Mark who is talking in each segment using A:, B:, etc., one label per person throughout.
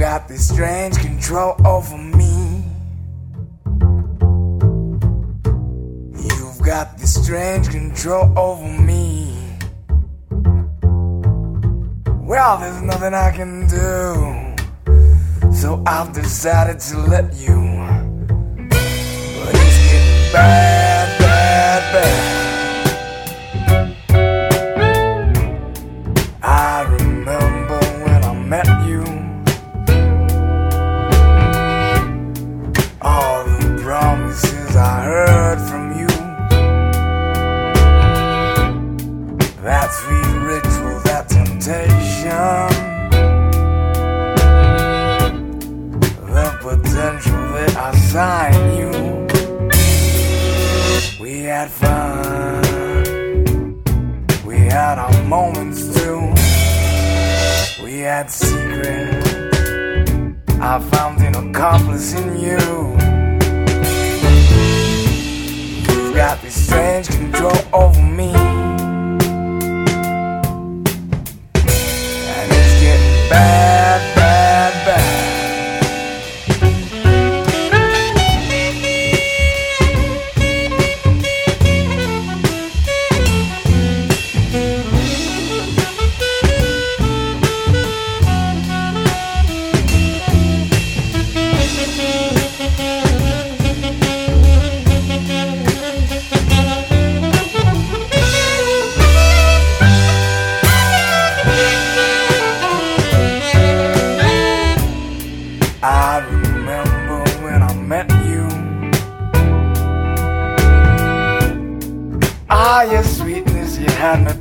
A: got this strange control over me. You've got this strange control over me. Well, there's nothing I can do. So I've decided to let you.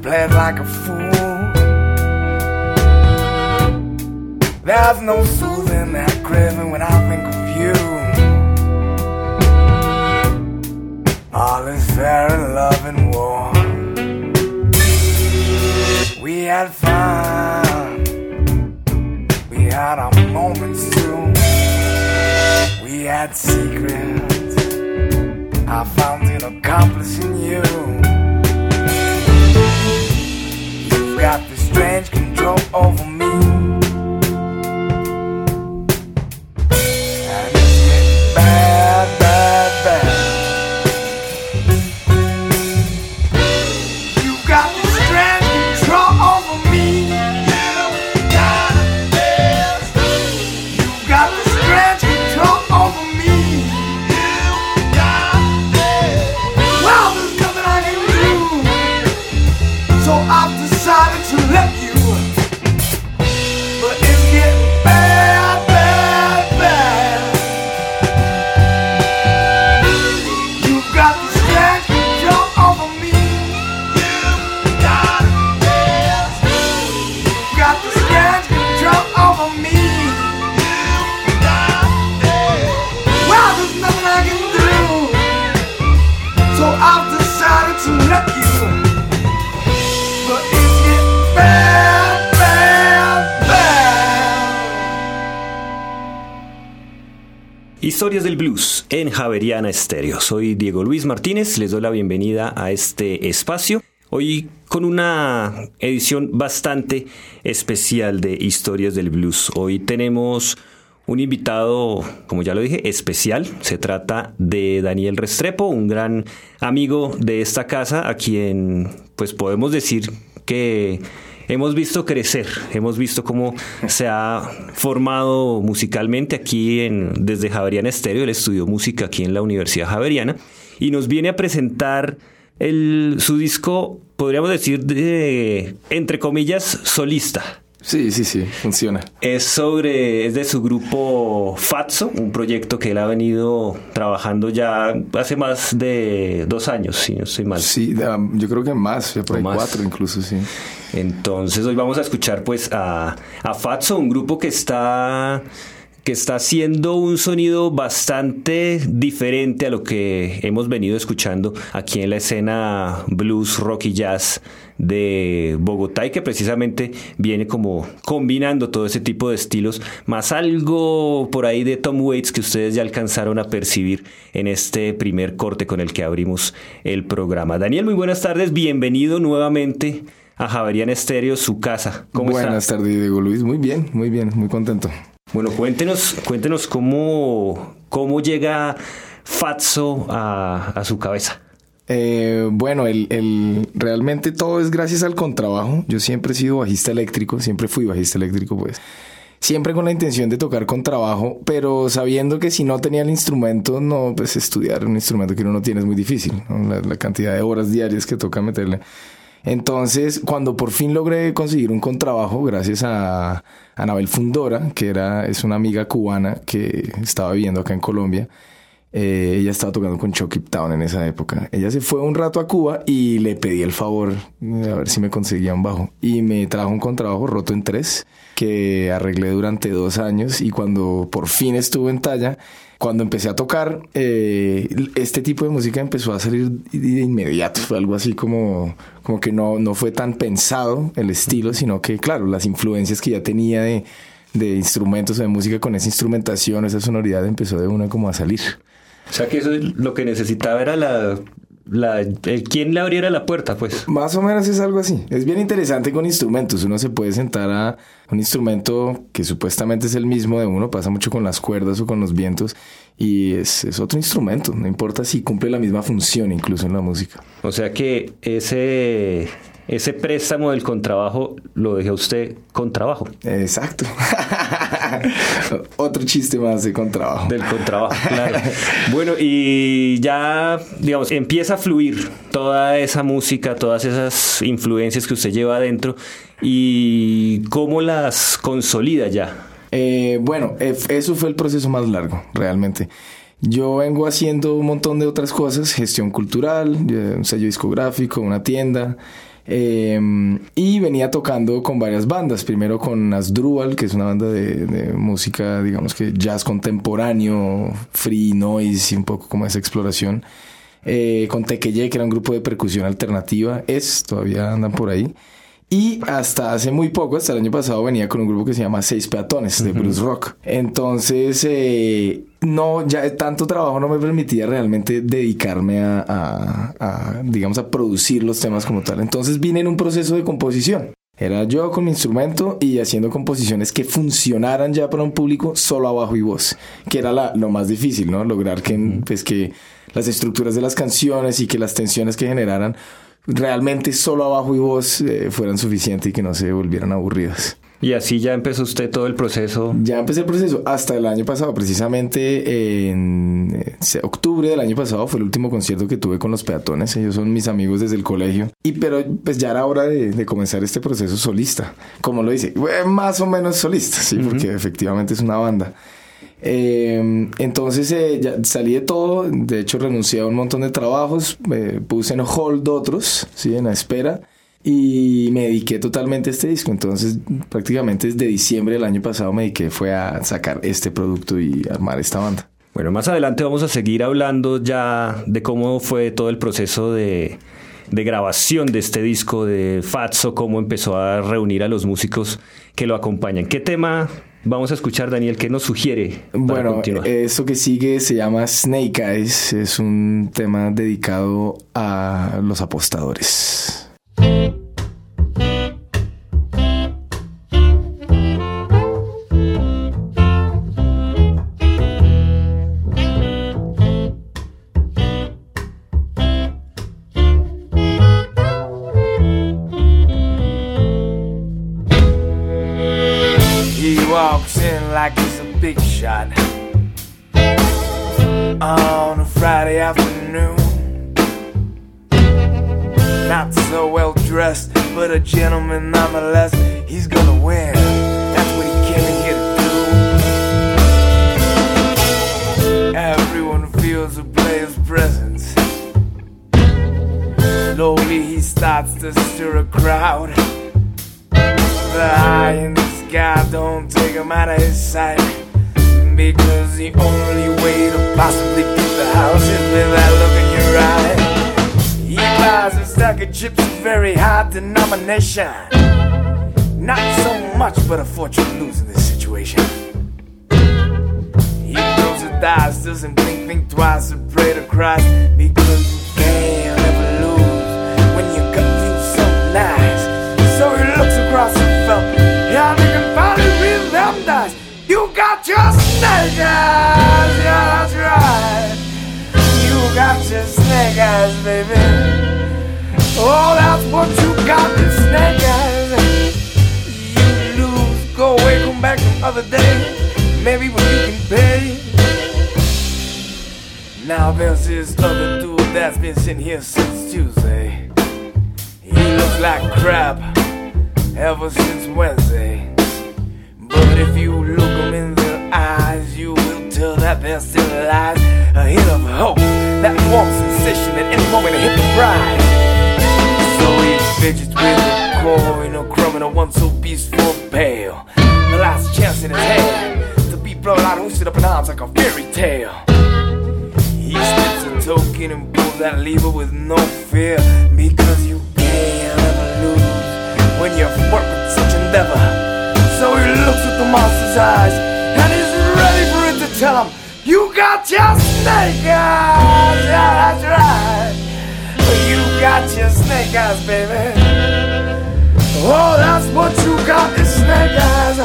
A: Like a fool. There's no soothing that craving when I think of you. All is fair in love and war. We had fun. We had our moments too. We had secrets. I found in you.
B: Historias del Blues en Javeriana Estéreo. Soy Diego Luis Martínez, les doy la bienvenida a este espacio. Hoy con una edición bastante especial de Historias del Blues. Hoy tenemos un invitado, como ya lo dije, especial. Se trata de Daniel Restrepo, un gran amigo de esta casa, a quien pues podemos decir que hemos visto crecer, hemos visto cómo se ha formado musicalmente aquí en, desde Javeriana Estéreo. Él estudió música aquí en la Universidad Javeriana y nos viene a presentar el, su disco, podríamos decir, de, entre comillas, solista.
C: Sí, sí, sí, funciona.
B: Es sobre, es de su grupo Fatso, un proyecto que él ha venido trabajando ya hace más de dos años, si no estoy mal.
C: Sí, um, yo creo que más, ya por ahí
B: más.
C: cuatro incluso, sí.
B: Entonces hoy vamos a escuchar pues a, a Fatso, un grupo que está que está haciendo un sonido bastante diferente a lo que hemos venido escuchando aquí en la escena blues, rock y jazz de Bogotá y que precisamente viene como combinando todo ese tipo de estilos, más algo por ahí de Tom Waits que ustedes ya alcanzaron a percibir en este primer corte con el que abrimos el programa. Daniel, muy buenas tardes, bienvenido nuevamente a Javerian Estéreo, su casa. ¿Cómo
C: Buenas
B: está?
C: tardes, Diego Luis. Muy bien, muy bien, muy contento.
B: Bueno, cuéntenos, cuéntenos cómo, cómo llega Fatso a, a su cabeza.
C: Eh, bueno, el, realmente todo es gracias al contrabajo. Yo siempre he sido bajista eléctrico, siempre fui bajista eléctrico, pues. Siempre con la intención de tocar contrabajo, pero sabiendo que si no tenía el instrumento, no, pues estudiar un instrumento que uno no tiene es muy difícil. La, la cantidad de horas diarias que toca meterle. Entonces, cuando por fin logré conseguir un contrabajo, gracias a Anabel Fundora, que era, es una amiga cubana que estaba viviendo acá en Colombia, eh, ella estaba tocando con Chucky Town en esa época. Ella se fue un rato a Cuba y le pedí el favor eh, a ver si me conseguía un bajo. Y me trajo un contrabajo roto en tres que arreglé durante dos años y cuando por fin estuve en talla, cuando empecé a tocar, eh, este tipo de música empezó a salir de inmediato. Fue algo así como, como que no, no fue tan pensado el estilo, sino que, claro, las influencias que ya tenía de, de instrumentos o de música con esa instrumentación, esa sonoridad empezó de una como a salir.
B: O sea que eso es lo que necesitaba era la, la el quien le abriera la puerta, pues.
C: Más o menos es algo así. Es bien interesante con instrumentos. Uno se puede sentar a un instrumento que supuestamente es el mismo de uno, pasa mucho con las cuerdas o con los vientos, y es, es otro instrumento. No importa si cumple la misma función incluso en la música.
B: O sea que ese, ese préstamo del contrabajo lo dejó usted con trabajo.
C: Exacto. Otro chiste más de contrabajo.
B: Del contrabajo, claro. Bueno, y ya, digamos, empieza a fluir toda esa música, todas esas influencias que usted lleva adentro y cómo las consolida ya.
C: Eh, bueno, eh, eso fue el proceso más largo, realmente. Yo vengo haciendo un montón de otras cosas, gestión cultural, eh, un sello discográfico, una tienda, eh, y venía tocando con varias bandas. Primero con Asdrúbal, que es una banda de, de música, digamos que jazz contemporáneo, free noise y un poco como esa exploración. Eh, con Tequeye, que era un grupo de percusión alternativa, es, todavía andan por ahí. Y hasta hace muy poco, hasta el año pasado, venía con un grupo que se llama Seis Peatones de Blues Rock. Entonces, eh, no, ya tanto trabajo no me permitía realmente dedicarme a, a- a, digamos, a producir los temas como tal. Entonces vine en un proceso de composición. Era yo con mi instrumento y haciendo composiciones que funcionaran ya para un público solo a bajo y voz, que era la- lo más difícil, ¿no? Lograr que, pues, que las estructuras de las canciones y que las tensiones que generaran realmente solo a bajo y voz eh, fueran suficientes y que no se volvieran aburridas.
B: Y así ya empezó usted todo el proceso.
C: Ya empecé el proceso hasta el año pasado, precisamente en eh, octubre del año pasado fue el último concierto que tuve con los peatones. Ellos son mis amigos desde el colegio. Y pero pues ya era hora de, de comenzar este proceso solista. Como lo dice, más o menos solista, sí, porque efectivamente es una banda. Eh, entonces eh, ya salí de todo, de hecho renuncié a un montón de trabajos, eh, puse en hold otros, sí, en la espera y me dediqué totalmente a este disco. Entonces prácticamente desde diciembre del año pasado me dediqué fue a sacar este producto y armar esta banda.
B: Bueno, más adelante vamos a seguir hablando ya de cómo fue todo el proceso de, de grabación de este disco de Fatso, cómo empezó a reunir a los músicos que lo acompañan. ¿Qué tema vamos a escuchar, Daniel? ¿Qué nos sugiere? para
C: Bueno,
B: continuar?
C: esto que sigue se llama Snake Eyes, es un tema dedicado a los apostadores.
A: Walks in like he's a big shot on a Friday afternoon. Not so well dressed, but a gentleman nonetheless. He's gonna win. That's what he came in here to do. Everyone feels the player's presence. Slowly he starts to stir a crowd. The eye sky don't take him out of his sight. Because the only way to possibly beat the house is with that look in your eye. He buys a stack of chips of very high denomination. Not so much, but a fortune in this situation. He throws the dice, doesn't think, think twice, and pray to Christ. Because you can your snake eyes, baby. Oh, that's what you got, your snake eyes. You lose, go away, come back some other day. Maybe when you can pay. Now there's this other dude that's been sitting here since Tuesday. He looks like crap ever since Wednesday. But if you look him in the eyes, tell that there still lies a hint of hope, that warm sensation at any moment hit the prize. So he fidgets with the crumb, and a one so piece pale. The last chance in his hand to be blown out, hoisted up in arms like a fairy tale. He slips a token and pulls that lever with no fear because you can't ever lose when you work with such endeavor. So he looks at the monster's eyes and he's ready for tell him, You got your snake eyes, yeah, that's right. You got your snake eyes, baby. Oh, that's what you got, is snake eyes.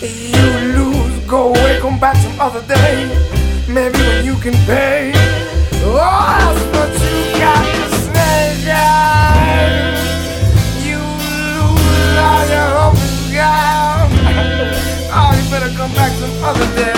A: You lose, go away, come back some other day. Maybe when you can pay. Oh, that's what you got, is snake eyes. You lose all your hope is. Oh, you better come back some other day,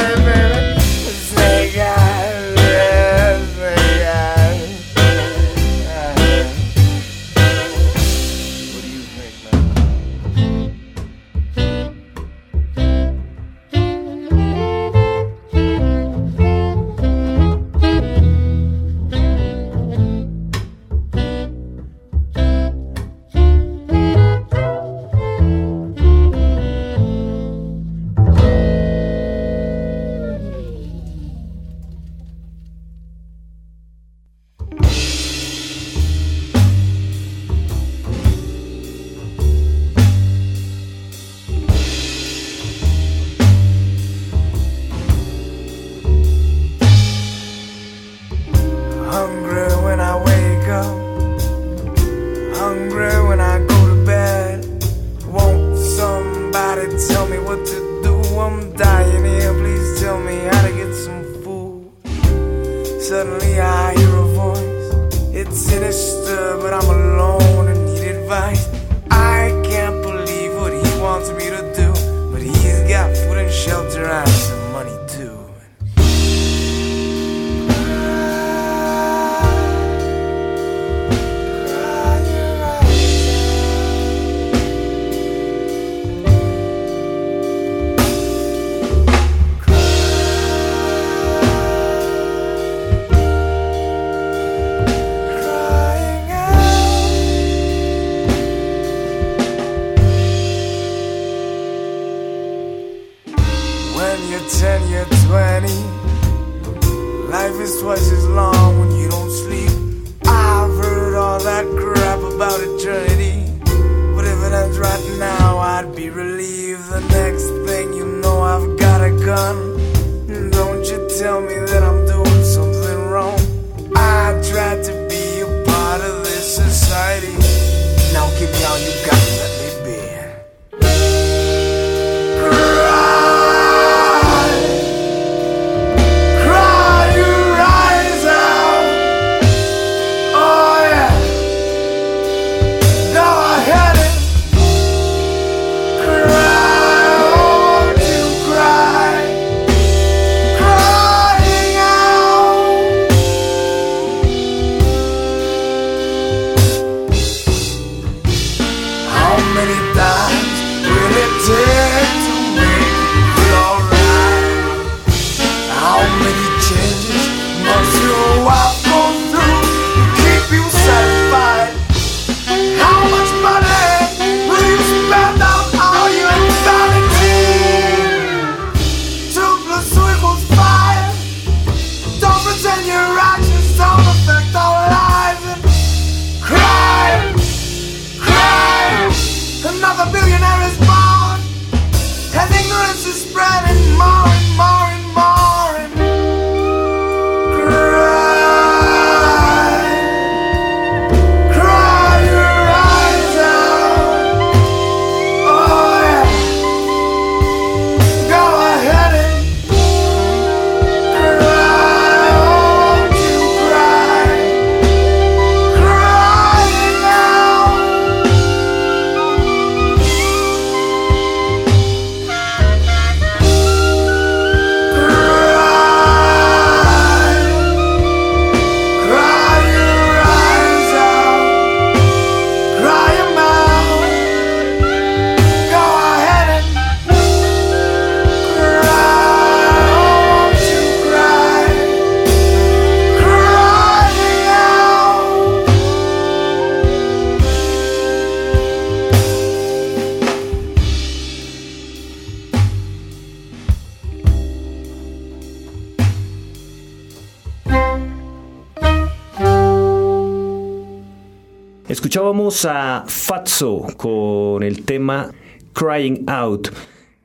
B: Con el tema Crying Out.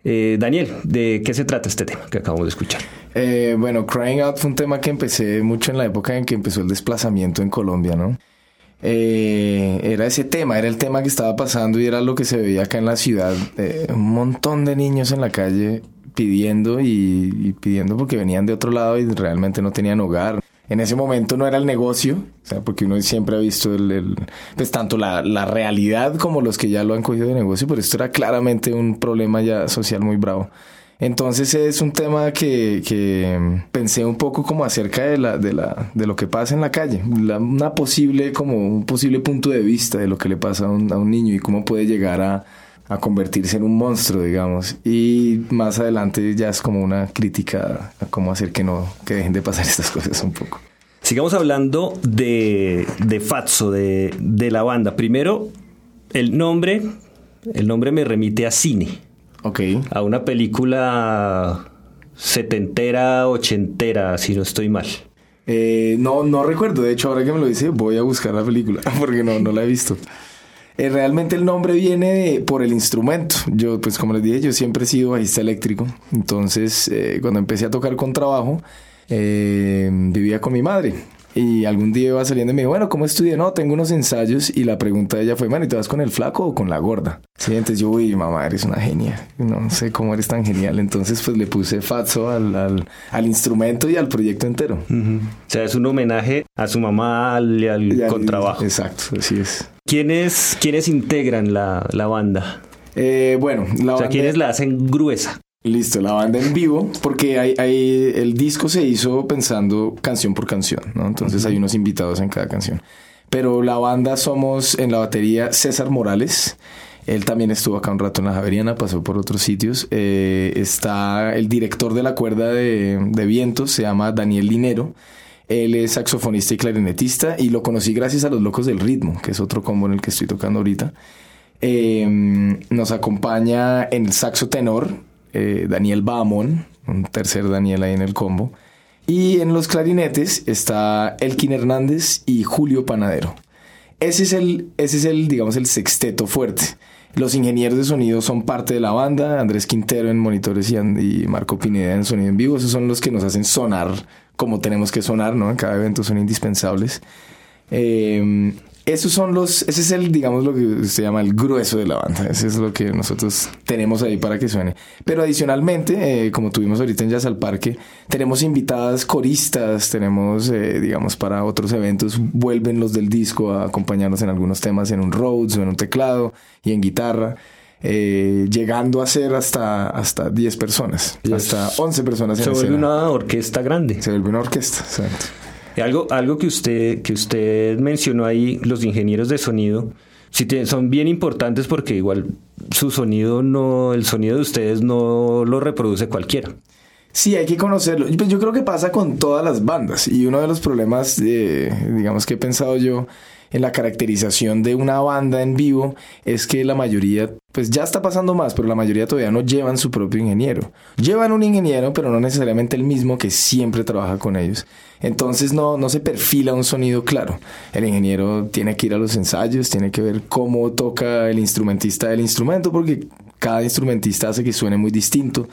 B: Eh, Daniel, ¿de qué se trata este tema que acabamos de escuchar?
C: Eh, bueno, Crying Out fue un tema que empecé mucho en la época en que empezó el desplazamiento en Colombia, ¿no? Eh, era ese tema, era el tema que estaba pasando y era lo que se veía acá en la ciudad. Eh, un montón de niños en la calle pidiendo y, pidiendo porque venían de otro lado y realmente no tenían hogar. En ese momento no era el negocio, o sea, porque uno siempre ha visto el, pues tanto la, la, realidad como los que ya lo han cogido de negocio, pero esto era claramente un problema ya social muy bravo. Entonces es un tema que, que pensé un poco como acerca de, la, de, la, de lo que pasa en la calle, una posible, como un posible punto de vista de lo que le pasa a un, a un niño y cómo puede llegar a, a convertirse en un monstruo, digamos. Y más adelante ya es como una crítica a cómo hacer que no, que dejen de pasar estas cosas un poco.
B: Sigamos hablando de, de Fatso, de, de la banda. Primero, el nombre, el nombre me remite a cine.
C: Ok.
B: A una película setentera, ochentera, si no estoy mal.
C: Eh, no, no recuerdo. De hecho, ahora que me lo dice, voy a buscar la película porque no, no la he visto. Eh, realmente el nombre viene de, por el instrumento. Yo, pues como les dije, yo siempre he sido bajista eléctrico. Entonces, eh, cuando empecé a tocar con trabajo, eh, vivía con mi madre. Y algún día iba saliendo y me dijo, bueno, ¿cómo estudié? No, tengo unos ensayos. Y la pregunta de ella fue, man, ¿y te vas con el flaco o con la gorda? Sí, entonces yo, uy, mamá, eres una genia. No sé cómo eres tan genial. Entonces, pues le puse Fatso al, al, al instrumento y al proyecto entero.
B: Uh -huh. O sea, es un homenaje a su mamá y al,
C: Y al-
B: contrabajo.
C: Exacto, así es.
B: ¿Quiénes, ¿Quiénes integran la, la banda?
C: Eh, bueno, la
B: O sea,
C: banda-
B: ¿quiénes la hacen gruesa?
C: Listo, la banda en vivo, porque hay, hay- el disco se hizo pensando canción por canción, ¿no? Entonces hay unos invitados en cada canción. Pero la banda somos en la batería César Morales. Él también estuvo acá un rato en la Javeriana, pasó por otros sitios. Eh, está el director de la cuerda de, de vientos, se llama Daniel Linero. Él es saxofonista y clarinetista y lo conocí gracias a Los Locos del Ritmo, que es otro combo en el que estoy tocando ahorita. Eh, nos acompaña en el saxo tenor eh, Daniel Bahamón, un tercer Daniel ahí en el combo. Y en los clarinetes está Elkin Hernández y Julio Panadero. Ese es el, ese es el, digamos, el sexteto fuerte. Los ingenieros de sonido son parte de la banda, Andrés Quintero en monitores y, y Marco Pineda en sonido en vivo. Esos son los que nos hacen sonar como tenemos que sonar, ¿no? En cada evento son indispensables. Eh, esos son los, ese es el, digamos, lo que se llama el grueso de la banda. Ese es lo que nosotros tenemos ahí para que suene. Pero adicionalmente, eh, como tuvimos ahorita en Jazz al Parque, tenemos invitadas coristas, tenemos, eh, digamos, para otros eventos, vuelven los del disco a acompañarnos en algunos temas, en un Rhodes o en un teclado y en guitarra. eh, llegando a ser hasta, hasta 10 personas,
B: Yes.
C: hasta 11 personas en
B: Se vuelve
C: escena.
B: una orquesta grande.
C: Se vuelve una orquesta, exacto.
B: Y Algo, algo que usted, que usted mencionó ahí, los ingenieros de sonido, sí son bien importantes porque igual su sonido no, el sonido de ustedes no lo reproduce cualquiera.
C: Sí, hay que conocerlo. Pues yo creo que pasa con todas las bandas. Y uno de los problemas, eh, digamos que he pensado yo en la caracterización de una banda en vivo es que la mayoría, pues ya está pasando más, pero la mayoría todavía no llevan su propio ingeniero. Llevan un ingeniero, pero no necesariamente el mismo que siempre trabaja con ellos. Entonces no, no se perfila un sonido claro. El ingeniero tiene que ir a los ensayos, tiene que ver cómo toca el instrumentista del instrumento, porque cada instrumentista hace que suene muy distinto.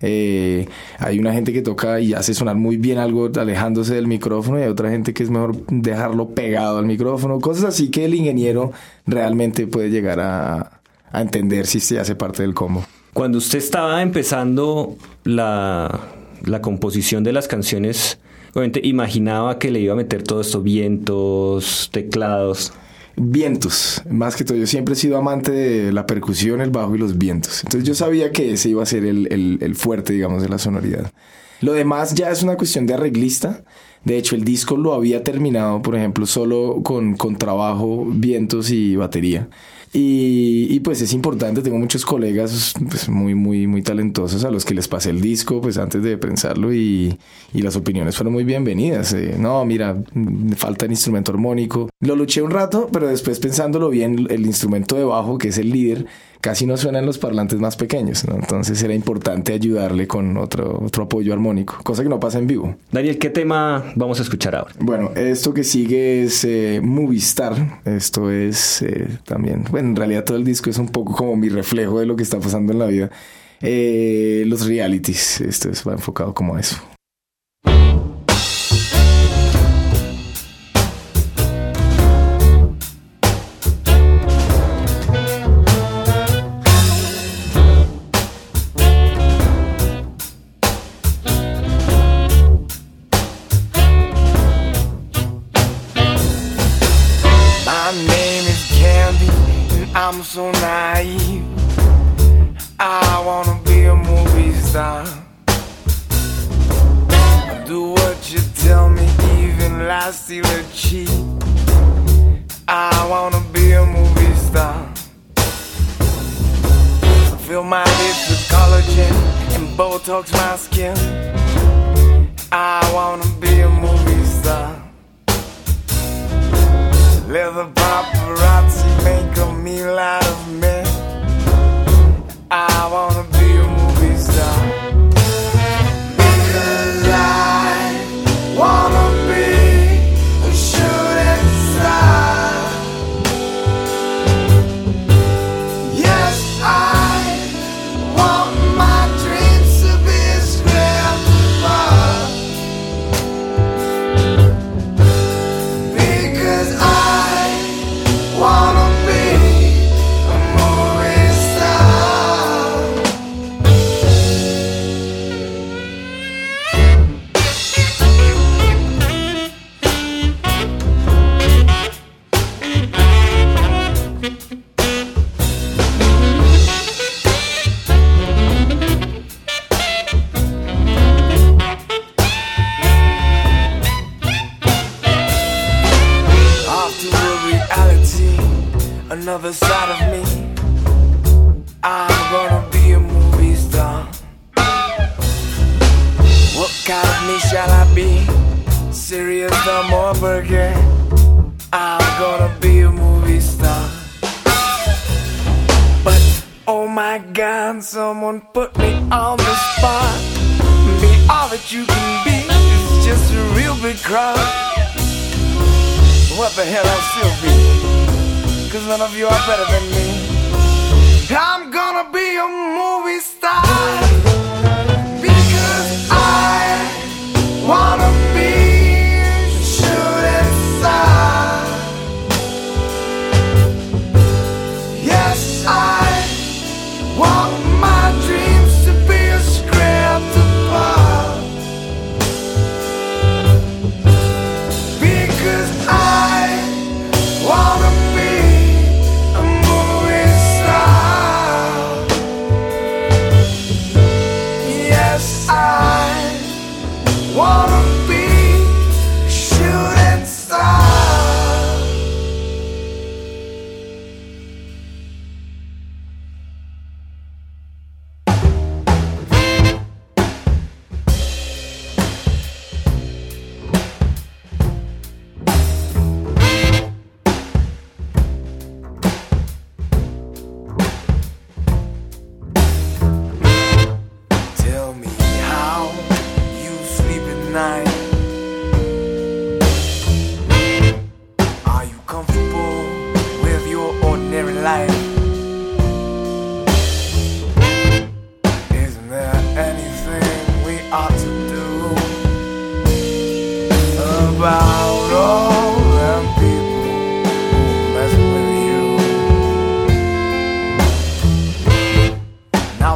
C: Eh, hay una gente que toca y hace sonar muy bien algo alejándose del micrófono y hay otra gente que es mejor dejarlo pegado al micrófono. Cosas así que el ingeniero realmente puede llegar a, a entender si se hace parte del combo.
B: Cuando usted estaba empezando la, la composición de las canciones, obviamente imaginaba que le iba a meter todo esto, vientos, teclados.
C: Vientos, más que todo, yo siempre he sido amante de la percusión, el bajo y los vientos. Entonces yo sabía que ese iba a ser el, el- el fuerte, digamos, de la sonoridad. Lo demás ya es una cuestión de arreglista. De hecho, el disco lo había terminado, por ejemplo, solo con, con trabajo, vientos y batería. Y, y, pues es importante, tengo muchos colegas pues, muy, muy, muy talentosos a los que les pasé el disco pues antes de pensarlo y, las opiniones fueron muy bienvenidas. Eh, no, mira, falta el instrumento armónico. Lo luché un rato, pero después pensándolo bien, el instrumento de bajo, que es el líder, casi no suena en los parlantes más pequeños, ¿no? Entonces era importante ayudarle con otro, otro apoyo armónico, cosa que no pasa en vivo.
B: Daniel, ¿qué tema vamos a escuchar ahora?
C: Bueno, esto que sigue es eh, Movistar. Esto es eh, también, bueno, en realidad todo el disco es un poco como mi reflejo de lo que está pasando en la vida. Eh, los realities, esto es, va enfocado como a eso.
A: I'm so naive. I wanna be a movie star. I'll do what you tell me, even lie, steal, or cheat. I wanna be a movie star. Fill my lips with collagen and Botox my skin. I wanna be a movie star. Let the paparazzi make a meal out of me. I wanna another side of me. I'm gonna be a movie star. What kind of me shall I be? Serious or more burger? I'm gonna be a movie star. But oh my god, someone put me on the spot. Be all that you can be is just a real big crowd. What the hell I'll still be? Cause none of you are better than me. I'm gonna be a movie star. Because I wanna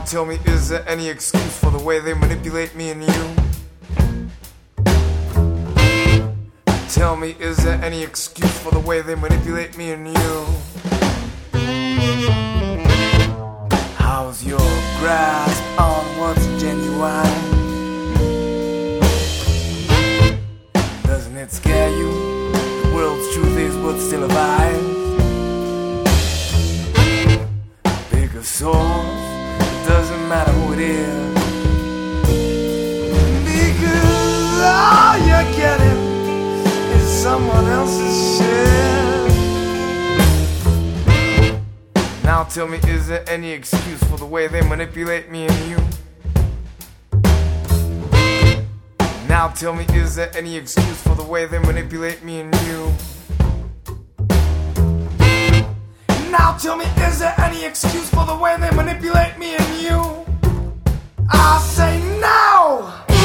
A: tell me, is there any excuse for the way they manipulate me and you? Tell me, is there any excuse for the way they manipulate me and you? How's your grasp on what's genuine? Doesn't it scare you? The world's truth is what's still alive. Bigger source, doesn't matter who it is. Because all you're getting is someone else's shit. Now tell me, is there any excuse for the way they manipulate me and you? Now tell me, is there any excuse for the way they manipulate me and you? Now tell me, is there any excuse for the way they manipulate me and you? I say no!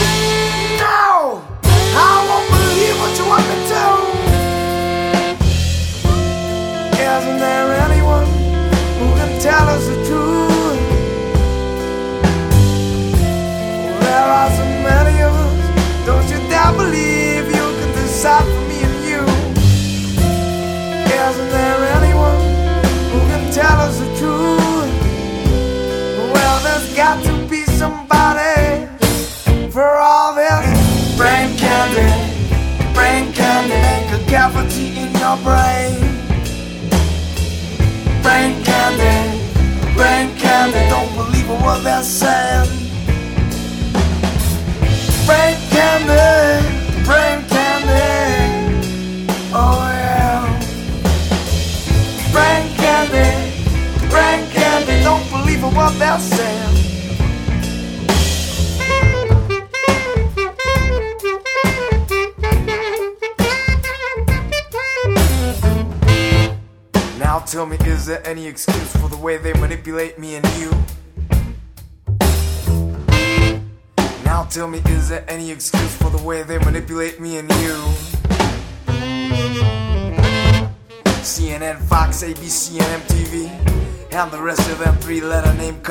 A: Cavity in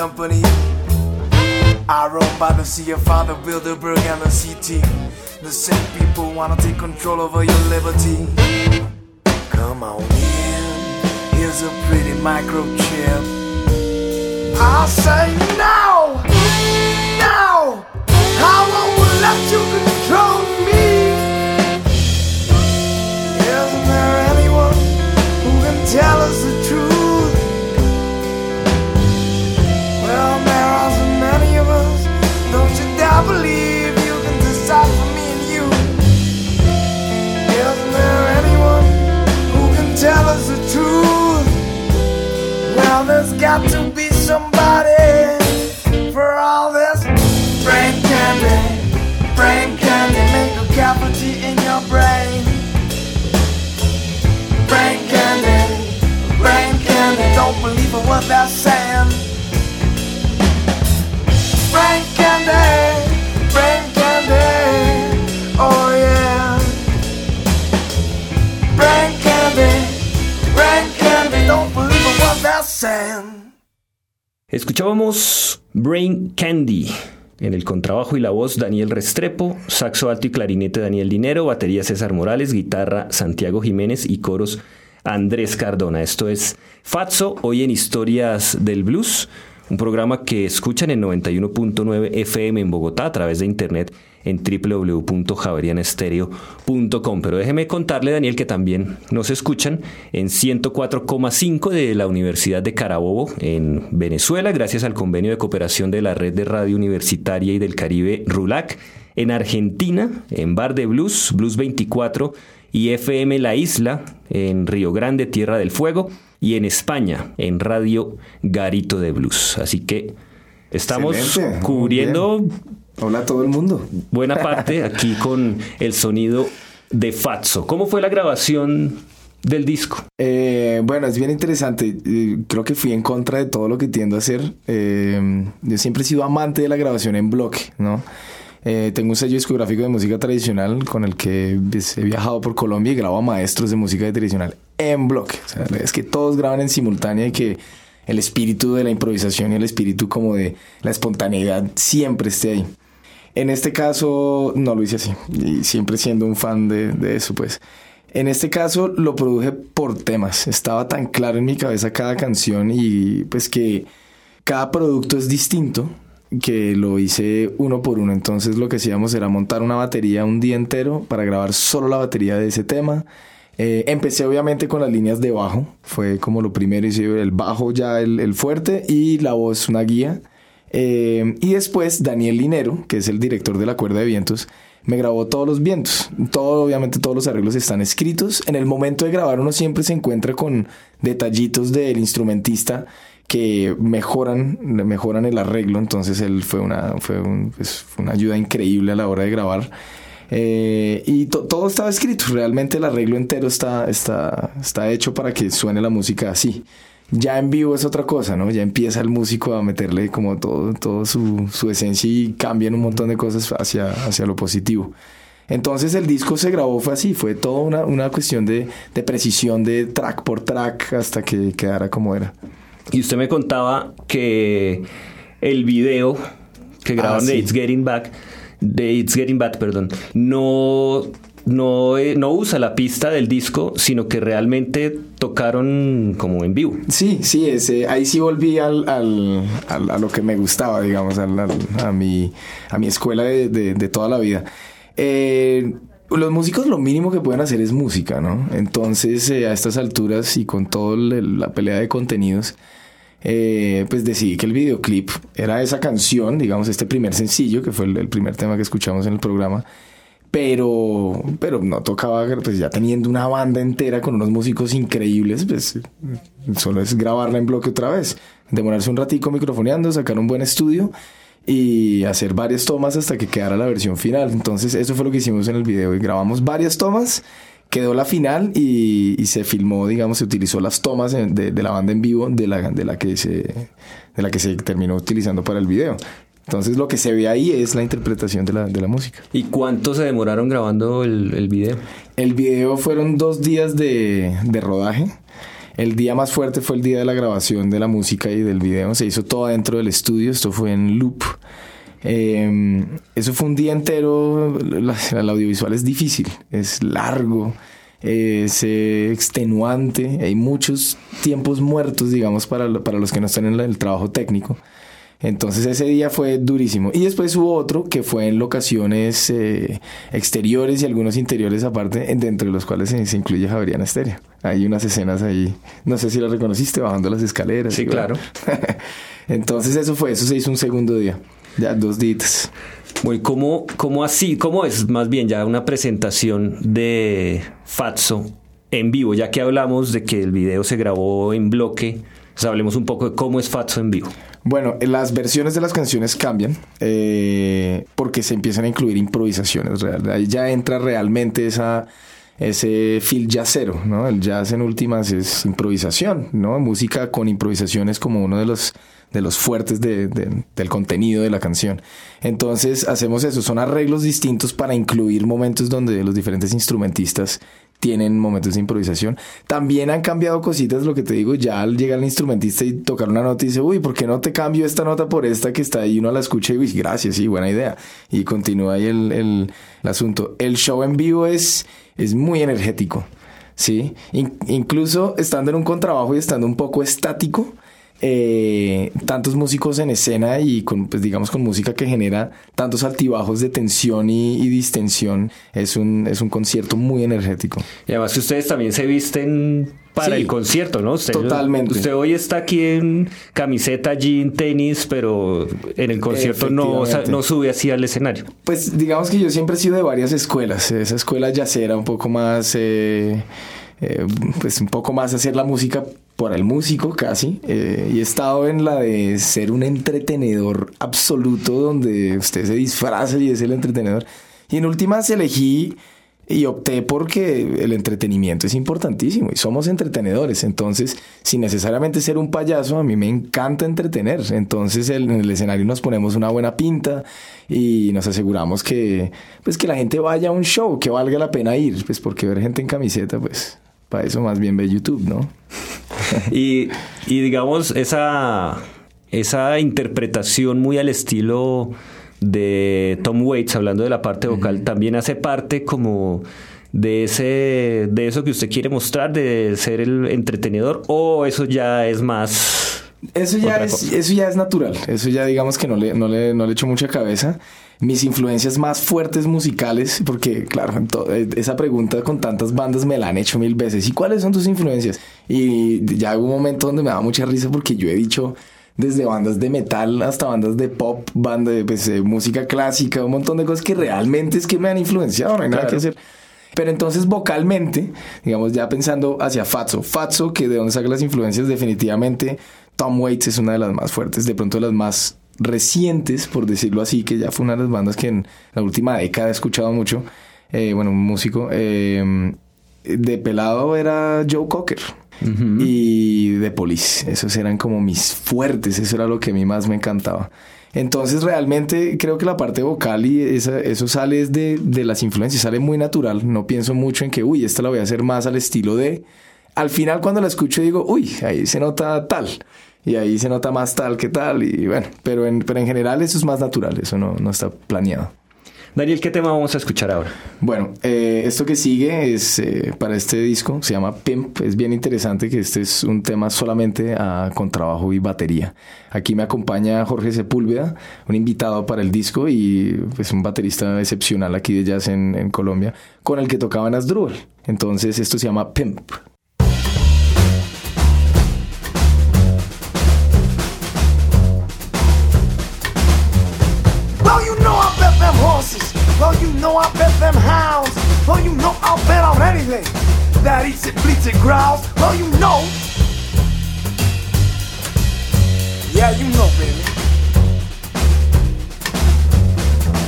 A: companies. I roam by the sea of Father Bilderberg and the CT. The same people wanna take control over your liberty. Come on in, here's a pretty microchip. I say no, no, I won't let you control me. Isn't there anyone who can tell us
B: Escuchábamos Brain Candy. En el contrabajo y la voz Daniel Restrepo, saxo alto y clarinete Daniel Dinero, batería César Morales, guitarra Santiago Jiménez y coros Andrés Cardona. Esto es Fatso, hoy en Historias del Blues, un programa que escuchan en 91.9 FM en Bogotá a través de internet en www.javerianestereo.com. Pero déjeme contarle, Daniel, que también nos escuchan en 104,5 de la Universidad de Carabobo, en Venezuela, gracias al convenio de cooperación de la Red de Radio Universitaria y del Caribe RULAC, en Argentina, en Bar de Blues, Blues 24 y FM La Isla, en Río Grande, Tierra del Fuego, y en España, en Radio Garito de Blues. Así que estamos
C: Excelente,
B: cubriendo
C: Hola a todo el mundo.
B: buena parte aquí con el sonido de Fatso. ¿Cómo fue la grabación del disco?
C: Eh, bueno, es bien interesante. Eh, Creo que fui en contra de todo lo que tiendo a hacer. Eh, yo siempre he sido amante de la grabación en bloque, ¿no? Eh, tengo un sello discográfico de música tradicional con el que pues, he viajado por Colombia y grabo a maestros de música tradicional en bloque. O sea, es que todos graban en simultánea y que el espíritu de la improvisación y el espíritu como de la espontaneidad siempre esté ahí. En este caso no lo hice así y siempre siendo un fan de, de eso pues. En este caso lo produje por temas. Estaba tan claro en mi cabeza cada canción y pues que cada producto es distinto que lo hice uno por uno. Entonces lo que hacíamos era montar una batería un día entero para grabar solo la batería de ese tema. Eh, empecé obviamente con las líneas de bajo. Fue como lo primero. Hice el bajo ya el, el fuerte y la voz una guía. Eh, y después Daniel Linero, que es el director de la cuerda de vientos, me grabó todos los vientos. Todo, obviamente todos los arreglos están escritos. En el momento de grabar uno siempre se encuentra con detallitos del instrumentista que mejoran, mejoran el arreglo. Entonces él fue una, fue, un, pues, una ayuda increíble a la hora de grabar. Eh, y to- todo estaba escrito, realmente el arreglo entero está, está, está hecho para que suene la música así. Ya en vivo es otra cosa, ¿no? Ya empieza el músico a meterle como todo, todo su, su esencia y cambian un montón de cosas hacia, hacia lo positivo. Entonces el disco se grabó, fue así, fue toda una, una cuestión de, de precisión de track por track hasta que quedara como era.
B: Y usted me contaba que el video que graban
C: Ah,
B: de
C: sí.
B: It's Getting Back, de It's Getting Bad, perdón, no, no, eh, no usa la pista del disco, sino que realmente tocaron como en vivo.
C: Sí, sí, ese, ahí sí volví al, al- a lo que me gustaba, digamos, a, mi, a mi escuela de, de- toda la vida. Eh, los músicos lo mínimo que pueden hacer es música, ¿no? Entonces, eh, a estas alturas y con toda la pelea de contenidos, eh, pues decidí que el videoclip era esa canción, digamos, este primer sencillo, que fue el primer tema que escuchamos en el programa, pero, pero no tocaba, pues ya teniendo una banda entera con unos músicos increíbles, pues solo es grabarla en bloque otra vez, demorarse un ratico microfoneando, sacar un buen estudio y hacer varias tomas hasta que quedara la versión final. Entonces eso fue lo que hicimos en el video y grabamos varias tomas, quedó la final y, se filmó, digamos, se utilizó las tomas de, de la banda en vivo de la, de la que se de la que se terminó utilizando para el video. Entonces lo que se ve ahí es la interpretación de la, de la música.
B: ¿Y cuánto se demoraron grabando el, el video?
C: El video fueron dos días de, de rodaje. El día más fuerte fue el día de la grabación de la música y del video. Se hizo todo dentro del estudio. Esto fue en loop. Eh, eso fue un día entero. El audiovisual es difícil, es largo, es eh, extenuante. Hay muchos tiempos muertos, digamos, para, para los que no están en el trabajo técnico. Entonces ese día fue durísimo. Y después hubo otro que fue en locaciones eh, exteriores y algunos interiores aparte, en- dentro de los cuales se, se incluye Javeriana Estéreo. Hay unas escenas ahí, no sé si las reconociste, bajando las escaleras.
B: Sí,
C: bueno. Entonces eso fue, eso se hizo un segundo día. Ya, dos días.
B: Bueno, ¿cómo, ¿cómo así? ¿Cómo es más bien ya una presentación de Fatso en vivo? Ya que hablamos de que el video se grabó en bloque, pues hablemos un poco de cómo es Fatso en vivo.
C: Bueno, las versiones de las canciones cambian eh, porque se empiezan a incluir improvisaciones. Ahí ya entra realmente esa, ese feel jazzero, ¿no? El jazz en últimas es improvisación, ¿no? Música con improvisación es como uno de los, de los fuertes de- del contenido de la canción. Entonces hacemos eso, son arreglos distintos para incluir momentos donde los diferentes instrumentistas tienen momentos de improvisación. También han cambiado cositas, lo que te digo, ya al llegar el instrumentista y tocar una nota y dice, uy, ¿por qué no te cambio esta nota por esta que está ahí? Uno la escucha y uy, gracias, sí, buena idea. Y continúa ahí el, el- asunto. El show en vivo es, es muy energético, ¿sí? In- incluso estando en un contrabajo y estando un poco estático, eh, tantos músicos en escena y con, pues digamos, con música que genera tantos altibajos de tensión y, y distensión, es un, es un concierto muy energético.
B: Y además que ustedes también se visten para
C: Sí,
B: el concierto, ¿no? Usted,
C: totalmente.
B: Usted hoy está aquí en camiseta, jean, tenis, pero en el concierto no, o sea,
C: Efectivamente.
B: no sube así al escenario.
C: Pues digamos que yo siempre he sido de varias escuelas. Esa escuela yacera un poco más, eh, eh, pues un poco más hacer la música por el músico casi. eh, y he estado en la de ser un entretenedor absoluto donde usted se disfraza y es el entretenedor. Y en últimas elegí y opté porque el entretenimiento es importantísimo y somos entretenedores. Entonces, sin necesariamente ser un payaso, a mí me encanta entretener. Entonces, en el escenario nos ponemos una buena pinta y nos aseguramos que, pues, que la gente vaya a un show, que valga la pena ir. Pues porque ver gente en camiseta, pues, para eso más bien ve YouTube, ¿no?
B: Y, y digamos, esa, esa interpretación muy al estilo de Tom Waits, hablando de la parte vocal, también hace parte como de ese de eso que usted quiere mostrar, de ser el entretenedor, o eso ya es más...
C: Eso ya, es,
B: cosa.
C: eso ya es natural. Eso ya digamos que no le, no le, no le echo mucha cabeza. Mis influencias más fuertes musicales, porque claro, eh, esa pregunta con tantas bandas me la han hecho mil veces. ¿Y cuáles son tus influencias? Y ya hubo un momento donde me daba mucha risa porque yo he dicho desde bandas de metal hasta bandas de pop, banda de pues, eh, música clásica, un montón de cosas que realmente es que me han influenciado, no hay nada que hacer. Pero entonces vocalmente, digamos ya pensando hacia Fatso, Fatso, que de donde saca las influencias definitivamente, Tom Waits es una de las más fuertes, de pronto las más recientes, por decirlo así, que ya fue una de las bandas que en la última década he escuchado mucho. Eh, bueno, un músico. eh, de pelado era Joe Cocker. Y The Police. Esos eran como mis fuertes. Eso era lo que a mí más me encantaba. Entonces realmente creo que la parte vocal y esa- eso sale de, de las influencias, sale muy natural. No pienso mucho en que, uy, esta la voy a hacer más al estilo de... Al final cuando la escucho digo, uy, ahí se nota tal. Y ahí se nota más tal que tal. Y bueno, pero en, pero en general eso es más natural, eso no, no está planeado.
B: Daniel, ¿qué tema vamos a escuchar ahora?
C: Bueno, eh, esto que sigue es eh, para este disco, se llama Pimp. Es bien interesante que este es un tema solamente a contrabajo y batería. Aquí me acompaña Jorge Sepúlveda, un invitado para el disco y pues un baterista excepcional aquí de jazz en, en Colombia, con el que tocaba en Asdrúbal. Entonces esto se llama Pimp.
A: Know I bet them hounds. Well, you know I'll bet on anything that eats it, bleats it, growls. Well, you know. Yeah, you know, baby.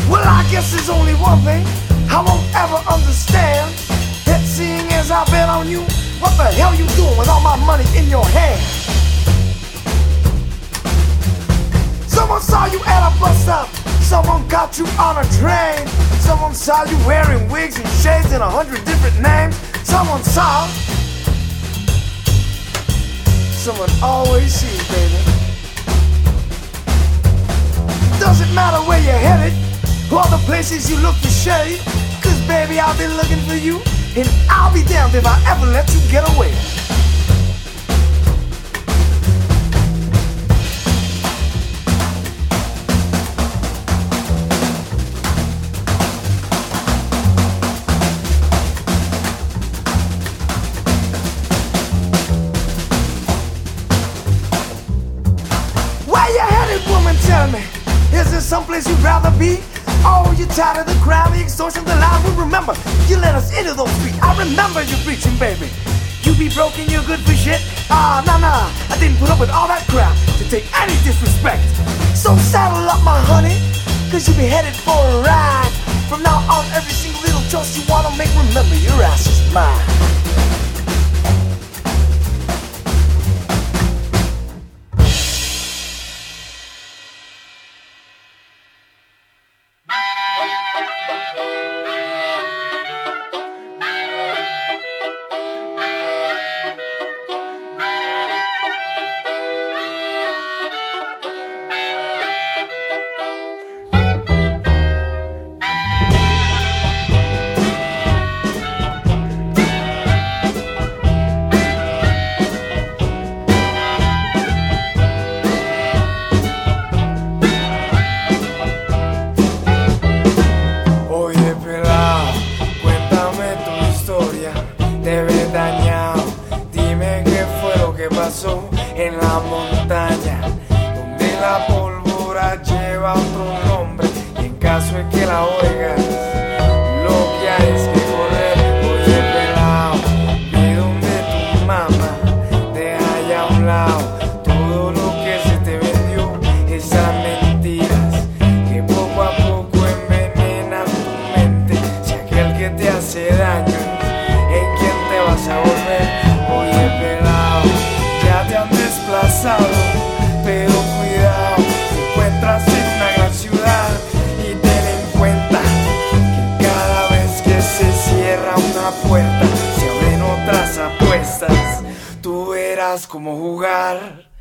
A: Well, I guess there's only one thing I won't ever understand. That seeing as I bet on you, what the hell you doing with all my money in your hand? Someone saw you at a bus stop. Someone got you on a train. Someone saw you wearing wigs and shades and a hundred different names. Someone saw. Someone always sees, baby. Doesn't matter where you're headed or the places you look for shade. Cause baby, I'll be looking for you. And I'll be damned if I ever let you get away. Someplace you'd rather be? Oh, you're tired of the crowd, the extortion, the lie. Well, remember, you let us into those streets. I remember you preaching, baby. You be broken, you're good for shit. Ah, nah, nah. I didn't put up with all that crap to take any disrespect. So saddle up, my honey, cause you be headed for a ride. From now on, every single little choice you wanna make, remember your ass is mine. Pasó en la montaña. Cómo jugar.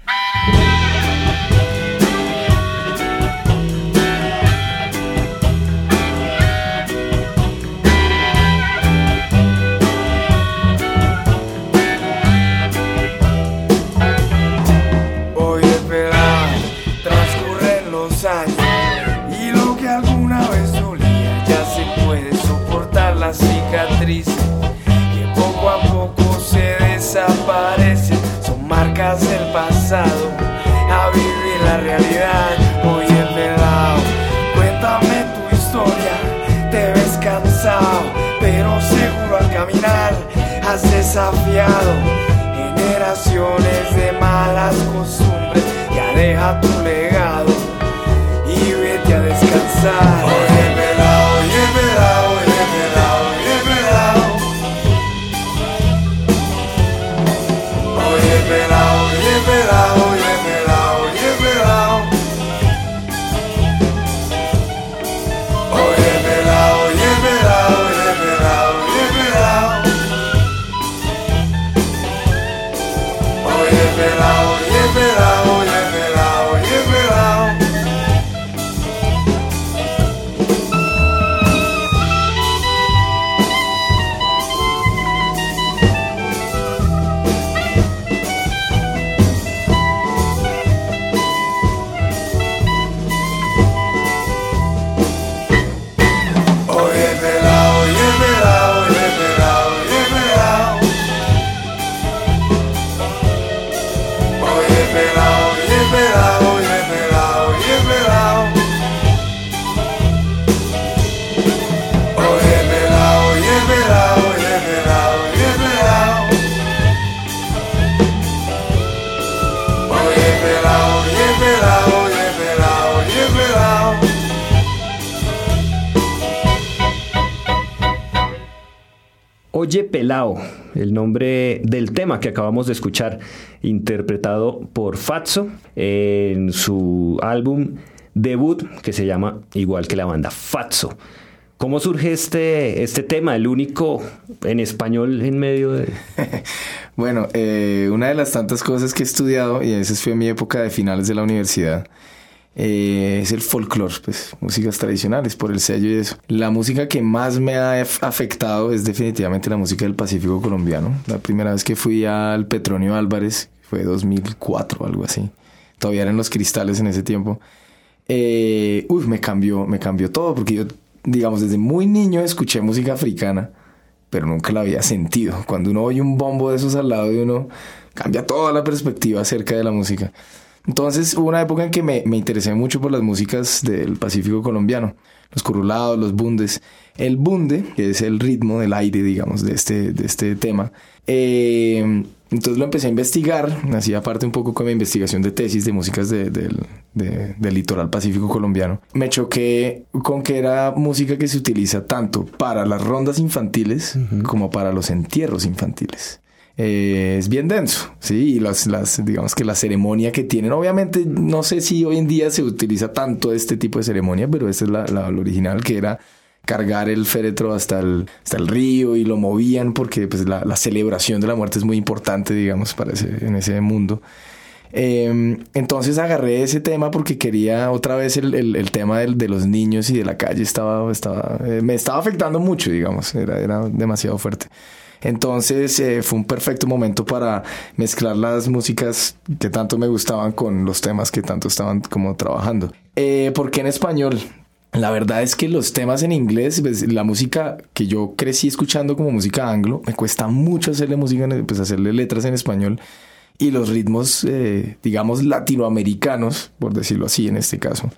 A: Has desafiado. generaciones de malas costumbres. Ya deja tu legado y vete a descansar. Oye, pelao, oye, pelao, oye, pelao, oye, pelao. Oye, oye,
B: el nombre del tema que acabamos de escuchar, interpretado por Fatso en su álbum debut que se llama igual que la banda Fatso. ¿Cómo surge este, este tema, el único en español en medio de...
C: Bueno, eh, una de las tantas cosas que he estudiado, y esa fue mi época de finales de la universidad, eh, es el folclore, pues, músicas tradicionales, por el sello y eso. La música que más me ha af- afectado es definitivamente la música del Pacífico colombiano. La primera vez que fui al Petronio Álvarez fue 2004 o algo así. Todavía eran los cristales en ese tiempo. Eh, uy, me cambió, me cambió todo, porque yo, digamos, desde muy niño escuché música africana pero nunca la había sentido. Cuando uno oye un bombo de esos al lado de uno, cambia toda la perspectiva acerca de la música. Entonces hubo una época en que me, me interesé mucho por las músicas del Pacífico colombiano, los curulados, los bundes. El bunde, que es el ritmo del aire, digamos, de este, de este tema. eh, entonces lo empecé a investigar, hacía parte un poco con mi investigación de tesis de músicas de- del, de- del litoral pacífico colombiano. Me choqué con que era música que se utiliza tanto para las rondas infantiles como para los entierros infantiles. Eh, es bien denso, sí, y las, las, digamos que la ceremonia que tienen, obviamente no sé si hoy en día se utiliza tanto este tipo de ceremonia, pero esta es la, la- original que era cargar el féretro hasta el, hasta el río y lo movían porque pues, la, celebración de la muerte es muy importante, digamos, para ese, en ese mundo. Eh, entonces agarré ese tema porque quería otra vez el, el- el tema del- de los niños y de la calle estaba, estaba eh, me estaba afectando mucho, digamos, era, era demasiado fuerte. Entonces eh, fue un perfecto momento para mezclar las músicas que tanto me gustaban con los temas que tanto estaban como trabajando. Eh, ¿Por qué en español? La verdad es que los temas en inglés, pues, la música que yo crecí escuchando como música anglo, me cuesta mucho hacerle música, en- pues hacerle letras en español y los ritmos, eh, digamos, latinoamericanos, por decirlo así en este caso.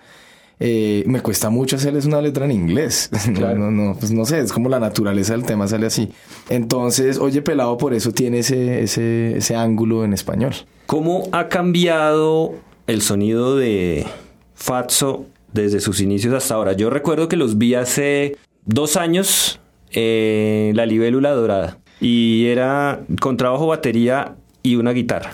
C: Eh, me cuesta mucho hacerles una letra en inglés.
B: Claro.
C: No, no, pues no sé, es como la naturaleza del tema sale así. Entonces, Oye Pelado por eso tiene ese, ese, ese ángulo en español.
B: ¿Cómo ha cambiado el sonido de Fatso desde sus inicios hasta ahora? Yo recuerdo que los vi hace dos años en La Libélula Dorada y era con trabajo batería y una guitarra.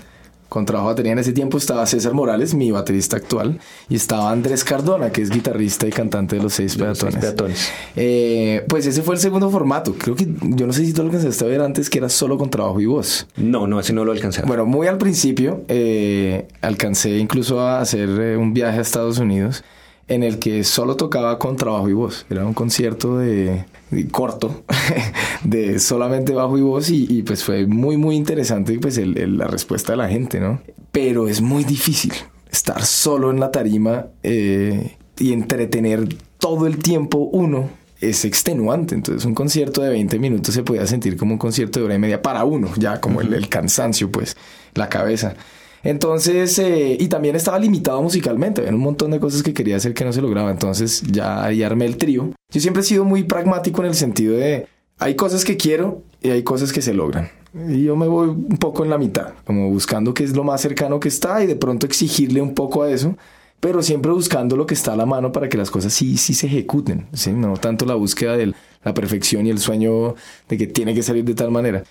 C: Con trabajo de batería en ese tiempo estaba César Morales, mi baterista actual, y estaba Andrés Cardona, que es guitarrista y cantante de Los Seis
B: De Los Seis
C: Peatones.
B: Peatones.
C: Eh, pues ese fue el segundo formato. Creo que yo no sé si tú lo alcanzaste a ver antes, que era solo con trabajo y voz.
B: No, no, ese no lo alcancé.
C: Bueno, muy al principio eh, alcancé incluso a hacer eh, un viaje a Estados Unidos en el que solo tocaba con trabajo y voz. Era un concierto de corto, de solamente bajo y voz y, y, pues fue muy muy interesante pues el- el- la respuesta de la gente, ¿no? Pero es muy difícil estar solo en la tarima eh, y entretener todo el tiempo uno es extenuante. Entonces, un concierto de 20 minutos se podía sentir como un concierto de hora y media para uno, ya como el, el cansancio, pues, la cabeza. Entonces, eh, y también estaba limitado musicalmente. Había un montón de cosas que quería hacer que no se lograba. Entonces, ya ahí armé el trío. Yo siempre he sido muy pragmático en el sentido de hay cosas que quiero y hay cosas que se logran. Y yo me voy un poco en la mitad, como buscando qué es lo más cercano que está y de pronto exigirle un poco a eso, pero siempre buscando lo que está a la mano para que las cosas sí, sí se ejecuten, ¿sí? no tanto la búsqueda de la perfección y el sueño de que tiene que salir de tal manera.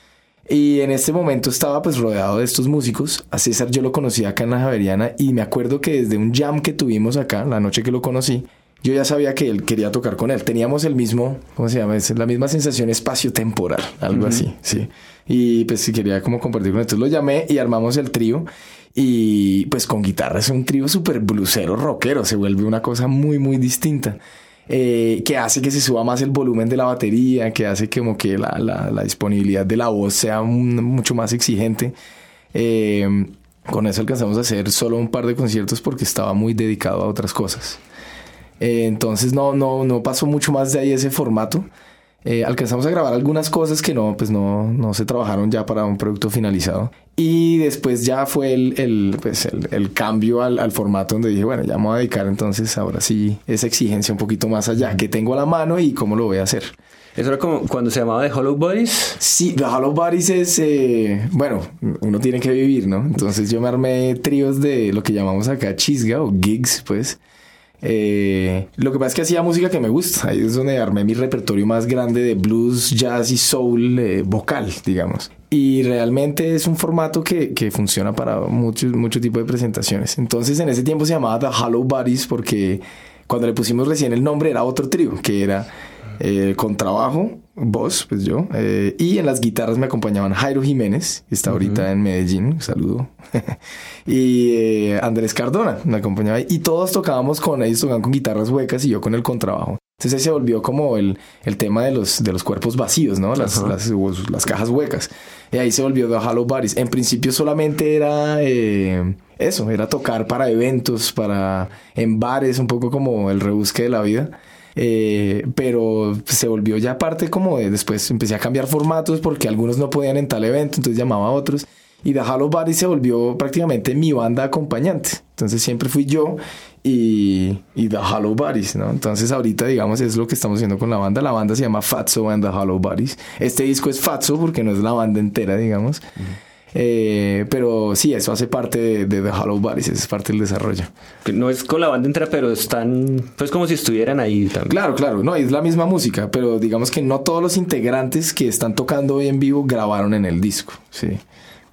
C: Y en este momento estaba pues rodeado de estos músicos. A César yo lo conocí acá en la Javeriana y me acuerdo que desde un jam que tuvimos acá, la noche que lo conocí, yo ya sabía que él quería tocar con él. Teníamos el mismo, ¿cómo se llama? Es la misma sensación espacio-temporal, algo así, sí. Y pues quería como compartir con él. Entonces lo llamé y armamos el trío. Y pues con guitarra es un trío súper blusero, rockero. Se vuelve una cosa muy, muy distinta. Eh, que hace que se suba más el volumen de la batería, que hace como que la, la, disponibilidad de la voz sea mucho más exigente. Eh, con eso alcanzamos a hacer solo un par de conciertos porque estaba muy dedicado a otras cosas. Eh, entonces no, no, no pasó mucho más de ahí ese formato. Eh, alcanzamos a grabar algunas cosas que no, pues no, no se trabajaron ya para un producto finalizado. Y después ya fue el, el, pues el, el cambio al, al, formato donde dije, bueno, ya me voy a dedicar entonces ahora sí esa exigencia un poquito más allá, que tengo a la mano y cómo lo voy a hacer.
B: ¿Eso era como cuando se llamaba The Hollow Bodies?
C: Sí, The Hollow Bodies es, eh, bueno, uno tiene que vivir, ¿no? Entonces yo me armé tríos de lo que llamamos acá chisga o gigs, pues eh, lo que pasa es que hacía música que me gusta. Ahí es donde armé mi repertorio más grande de blues, jazz y soul eh, vocal, digamos. Y realmente es un formato que, que funciona para muchos mucho tipo de presentaciones. Entonces en ese tiempo se llamaba The Hollow Bodies porque cuando le pusimos recién el nombre era otro trío, que era eh, con trabajo, voz, pues yo, eh, y en las guitarras me acompañaban Jairo Jiménez, que está ahorita uh -huh. en Medellín, saludo, y eh, Andrés Cardona me acompañaba, y todos tocábamos con ellos, tocaban con guitarras huecas y yo con el contrabajo. Entonces ahí se volvió como el, el tema de los, de los cuerpos vacíos, ¿no? Las, las, las, cajas huecas. Y ahí se volvió The Hollow Bodies. En principio solamente era eh, eso, era tocar para eventos, para en bares, un poco como el rebusque de la vida. Eh, pero se volvió ya parte como de después empecé a cambiar formatos porque algunos no podían en tal evento, entonces llamaba a otros. Y The Hollow Bodies se volvió prácticamente mi banda acompañante. Entonces siempre fui yo y, y The Hollow Bodies, ¿no? Entonces ahorita, digamos, es lo que estamos haciendo con la banda. La banda se llama Fatso and The Hollow Bodies. Este disco es Fatso porque no es la banda entera, digamos. Eh, pero sí, eso hace parte de, de, The Hollow Bodies, es parte del desarrollo.
B: No es con la banda entera, pero están, pues como si estuvieran ahí también.
C: Claro, claro, no, es la misma música, pero digamos que no todos los integrantes que están tocando hoy en vivo grabaron en el disco, sí.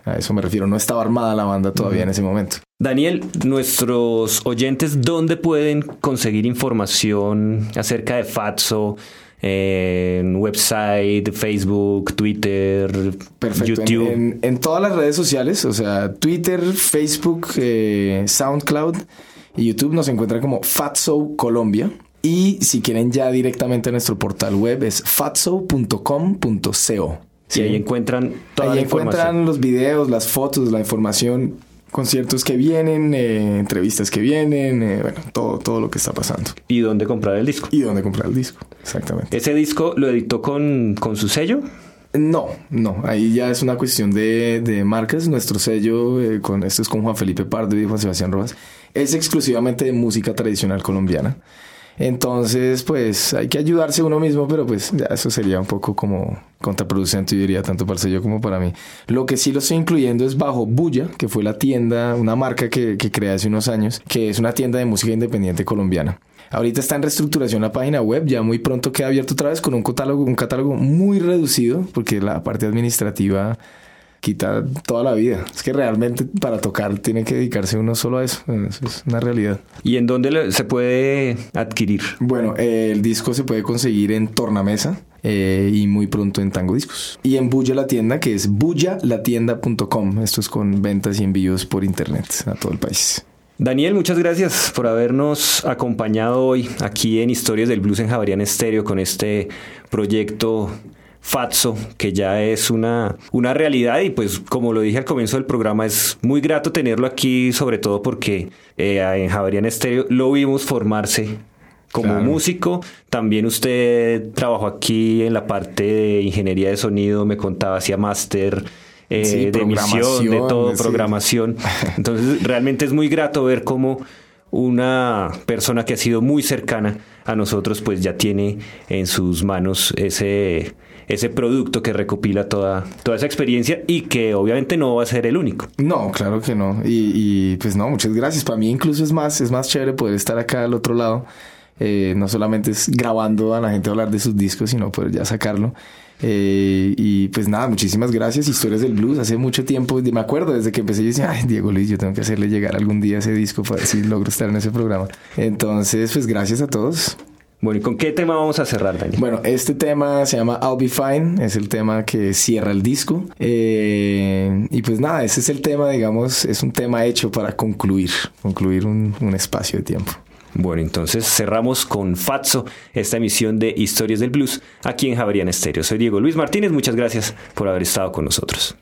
C: A eso me refiero, no estaba armada la banda todavía uh -huh. en ese momento.
B: Daniel, nuestros oyentes, ¿dónde pueden conseguir información acerca de Fatso? En website, Facebook, Twitter,
C: Perfecto.
B: YouTube.
C: En, en, en, todas las redes sociales, o sea, Twitter, Facebook, eh, SoundCloud y YouTube nos encuentran como Fatso Colombia. Y si quieren ya directamente a nuestro portal web es fatso.com.co.
B: ¿sí? Y ahí encuentran toda
C: ahí
B: la
C: encuentran los videos, las fotos, la información conciertos que vienen, eh, entrevistas que vienen, eh, bueno, todo, todo lo que está pasando.
B: ¿Y dónde comprar el disco?
C: Y dónde comprar el disco, exactamente.
B: ¿Ese disco lo editó con, con su sello?
C: No, no, ahí ya es una cuestión de, de marcas. Nuestro sello, eh, con esto es con Juan Felipe Pardo y Juan Sebastián Rojas, es exclusivamente de música tradicional colombiana. Entonces, pues hay que ayudarse uno mismo, pero pues ya eso sería un poco como contraproducente, yo diría, tanto para el sello como para mí. Lo que sí lo estoy incluyendo es Bajo Bulla, que fue la tienda, una marca que, que creé hace unos años, que es una tienda de música independiente colombiana. Ahorita está en reestructuración la página web, ya muy pronto queda abierto otra vez con un catálogo, un catálogo muy reducido, porque la parte administrativa quita toda la vida. Es que realmente para tocar tiene que dedicarse uno solo a eso. Eso es una realidad.
B: ¿Y en dónde se puede adquirir?
C: Bueno, eh, el disco se puede conseguir en Tornamesa. Eh, y muy pronto en Tango Discos. Y en Bulla la tienda, que es bullalatienda.com. Esto es con ventas y envíos por internet a todo el país.
B: Daniel, muchas gracias por habernos acompañado hoy aquí en Historias del Blues en Javarian Estéreo con este proyecto Fatso, que ya es una, una realidad y pues como lo dije al comienzo del programa es muy grato tenerlo aquí, sobre todo porque eh, en Javarian Estéreo lo vimos formarse como claro. músico. También usted trabajó aquí en la parte de ingeniería de sonido, me contaba, hacía máster. Eh, sí, de emisión, de todo, sí. programación. Entonces, realmente es muy grato ver cómo una persona que ha sido muy cercana
A: a nosotros, pues ya tiene en sus manos ese, ese producto que recopila toda, toda esa experiencia y que obviamente no va a ser el único.
C: No, claro que no. Y, y pues no, muchas gracias. Para mí incluso es más, es más chévere poder estar acá al otro lado. Eh, no solamente es grabando a la gente hablar de sus discos, sino poder ya sacarlo. Eh, y pues nada, muchísimas gracias. Historias del Blues. Hace mucho tiempo, me acuerdo desde que empecé, yo decía, ay, Diego Luis, yo tengo que hacerle llegar algún día ese disco para ver si logro estar en ese programa. Entonces, pues gracias a todos.
A: Bueno, ¿y con qué tema vamos a cerrar, Daniel?
C: Bueno, este tema se llama I'll Be Fine, es el tema que cierra el disco. Eh, y pues nada, ese es el tema, digamos, es un tema hecho para concluir, concluir un, un espacio de tiempo.
A: Bueno, entonces cerramos con Fatso esta emisión de Historias del Blues aquí en Javerian Estéreo. Soy Diego Luis Martínez, muchas gracias por haber estado con nosotros.